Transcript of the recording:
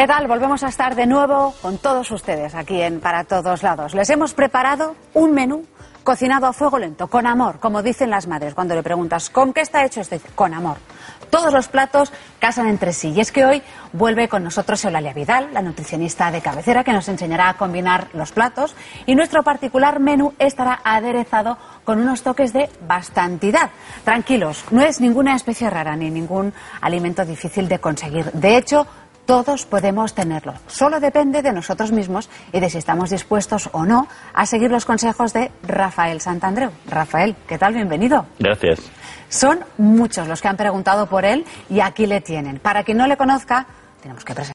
¿Qué tal? Volvemos a estar de nuevo con todos ustedes aquí en Para Todos Lados. Les hemos preparado un menú cocinado a fuego lento, con amor, como dicen las madres cuando le preguntas ¿con qué está hecho este? Con amor. Todos los platos casan entre sí. Y es que hoy vuelve con nosotros Eulalia Vidal, la nutricionista de cabecera, que nos enseñará a combinar los platos. Y nuestro particular menú estará aderezado con unos toques de bastantidad. Tranquilos, no es ninguna especie rara ni ningún alimento difícil de conseguir. De hecho, todos podemos tenerlo. Solo depende de nosotros mismos y de si estamos dispuestos o no a seguir los consejos de Rafael Santandreu. Rafael, ¿qué tal? Bienvenido. Gracias. Son muchos los que han preguntado por él y aquí le tienen. Para quien no le conozca, tenemos que presentar.